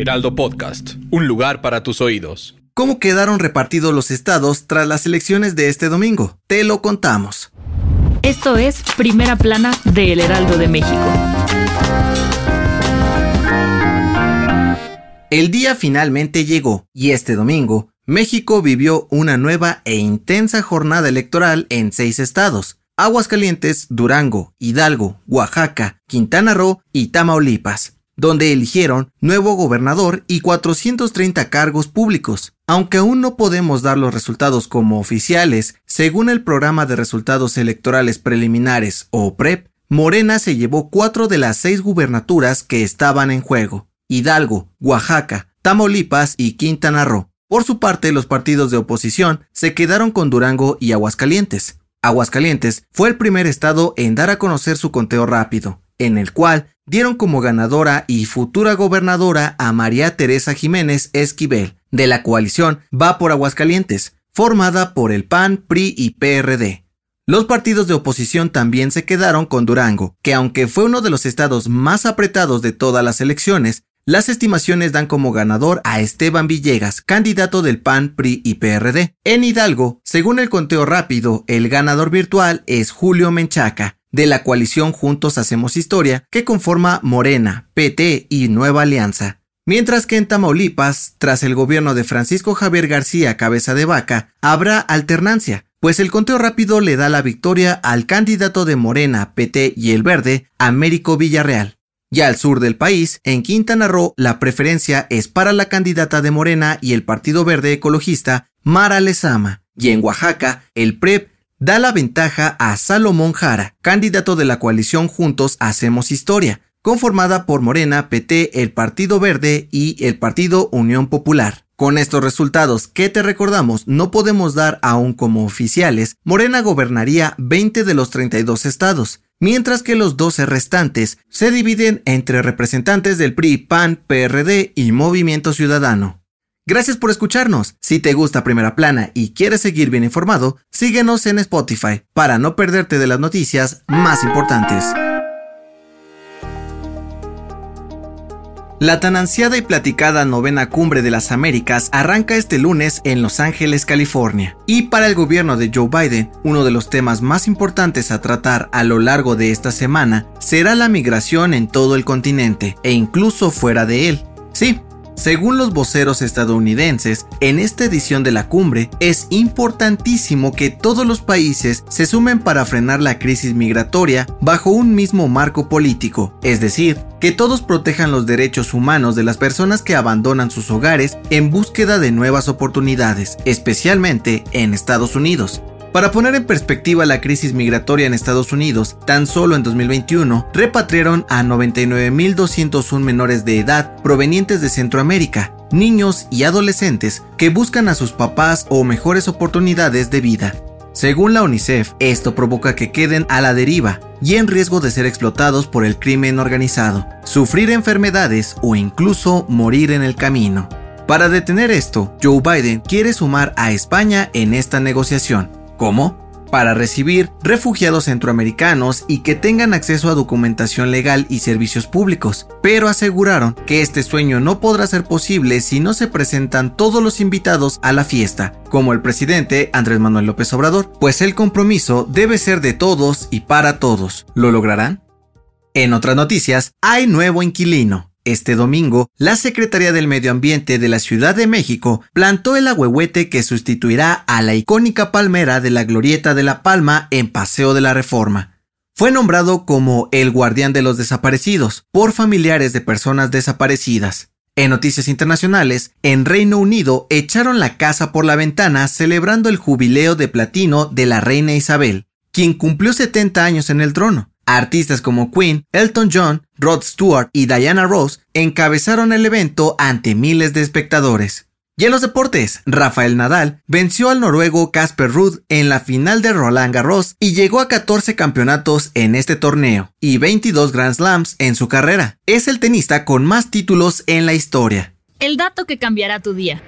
Heraldo Podcast, un lugar para tus oídos. ¿Cómo quedaron repartidos los estados tras las elecciones de este domingo? Te lo contamos. Esto es Primera Plana de El Heraldo de México. El día finalmente llegó y este domingo México vivió una nueva e intensa jornada electoral en seis estados. Aguascalientes, Durango, Hidalgo, Oaxaca, Quintana Roo y Tamaulipas donde eligieron nuevo gobernador y 430 cargos públicos. Aunque aún no podemos dar los resultados como oficiales, según el programa de resultados electorales preliminares o PREP, Morena se llevó cuatro de las seis gubernaturas que estaban en juego, Hidalgo, Oaxaca, Tamaulipas y Quintana Roo. Por su parte, los partidos de oposición se quedaron con Durango y Aguascalientes. Aguascalientes fue el primer estado en dar a conocer su conteo rápido, en el cual dieron como ganadora y futura gobernadora a María Teresa Jiménez Esquivel, de la coalición Va por Aguascalientes, formada por el PAN, PRI y PRD. Los partidos de oposición también se quedaron con Durango, que aunque fue uno de los estados más apretados de todas las elecciones, las estimaciones dan como ganador a Esteban Villegas, candidato del PAN, PRI y PRD. En Hidalgo, según el conteo rápido, el ganador virtual es Julio Menchaca, de la coalición Juntos Hacemos Historia, que conforma Morena, PT y Nueva Alianza. Mientras que en Tamaulipas, tras el gobierno de Francisco Javier García Cabeza de Vaca, habrá alternancia, pues el conteo rápido le da la victoria al candidato de Morena, PT y El Verde, Américo Villarreal. Y al sur del país, en Quintana Roo, la preferencia es para la candidata de Morena y el Partido Verde Ecologista, Mara Lezama. Y en Oaxaca, el PREP da la ventaja a Salomón Jara, candidato de la coalición Juntos Hacemos Historia, conformada por Morena, PT, el Partido Verde y el Partido Unión Popular. Con estos resultados que te recordamos no podemos dar aún como oficiales, Morena gobernaría 20 de los 32 estados, mientras que los 12 restantes se dividen entre representantes del PRI, PAN, PRD y Movimiento Ciudadano. Gracias por escucharnos. Si te gusta Primera Plana y quieres seguir bien informado, síguenos en Spotify para no perderte de las noticias más importantes. La tan ansiada y platicada novena cumbre de las Américas arranca este lunes en Los Ángeles, California. Y para el gobierno de Joe Biden, uno de los temas más importantes a tratar a lo largo de esta semana será la migración en todo el continente e incluso fuera de él. Sí, según los voceros estadounidenses, en esta edición de la cumbre es importantísimo que todos los países se sumen para frenar la crisis migratoria bajo un mismo marco político, es decir, que todos protejan los derechos humanos de las personas que abandonan sus hogares en búsqueda de nuevas oportunidades, especialmente en Estados Unidos. Para poner en perspectiva la crisis migratoria en Estados Unidos, tan solo en 2021 repatriaron a 99.201 menores de edad provenientes de Centroamérica, niños y adolescentes que buscan a sus papás o mejores oportunidades de vida. Según la UNICEF, esto provoca que queden a la deriva y en riesgo de ser explotados por el crimen organizado, sufrir enfermedades o incluso morir en el camino. Para detener esto, Joe Biden quiere sumar a España en esta negociación, ¿Cómo? Para recibir refugiados centroamericanos y que tengan acceso a documentación legal y servicios públicos, pero aseguraron que este sueño no podrá ser posible si no se presentan todos los invitados a la fiesta, como el presidente Andrés Manuel López Obrador, pues el compromiso debe ser de todos y para todos. ¿Lo lograrán? En otras noticias, hay nuevo inquilino. Este domingo, la Secretaría del Medio Ambiente de la Ciudad de México plantó el agüehuete que sustituirá a la icónica palmera de la Glorieta de la Palma en Paseo de la Reforma. Fue nombrado como el guardián de los desaparecidos por familiares de personas desaparecidas. En noticias internacionales, en Reino Unido echaron la casa por la ventana celebrando el jubileo de platino de la reina Isabel, quien cumplió 70 años en el trono. Artistas como Queen, Elton John, Rod Stewart y Diana Ross encabezaron el evento ante miles de espectadores. Y en los deportes, Rafael Nadal venció al noruego Casper Ruud en la final de Roland Garros y llegó a 14 campeonatos en este torneo y 22 Grand Slams en su carrera. Es el tenista con más títulos en la historia. El dato que cambiará tu día.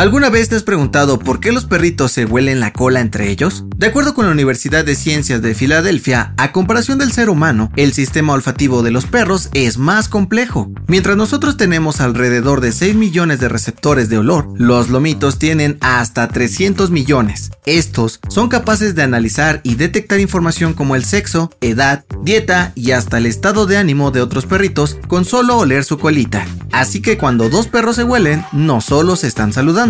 ¿Alguna vez te has preguntado por qué los perritos se huelen la cola entre ellos? De acuerdo con la Universidad de Ciencias de Filadelfia, a comparación del ser humano, el sistema olfativo de los perros es más complejo. Mientras nosotros tenemos alrededor de 6 millones de receptores de olor, los lomitos tienen hasta 300 millones. Estos son capaces de analizar y detectar información como el sexo, edad, dieta y hasta el estado de ánimo de otros perritos con solo oler su colita. Así que cuando dos perros se huelen, no solo se están saludando,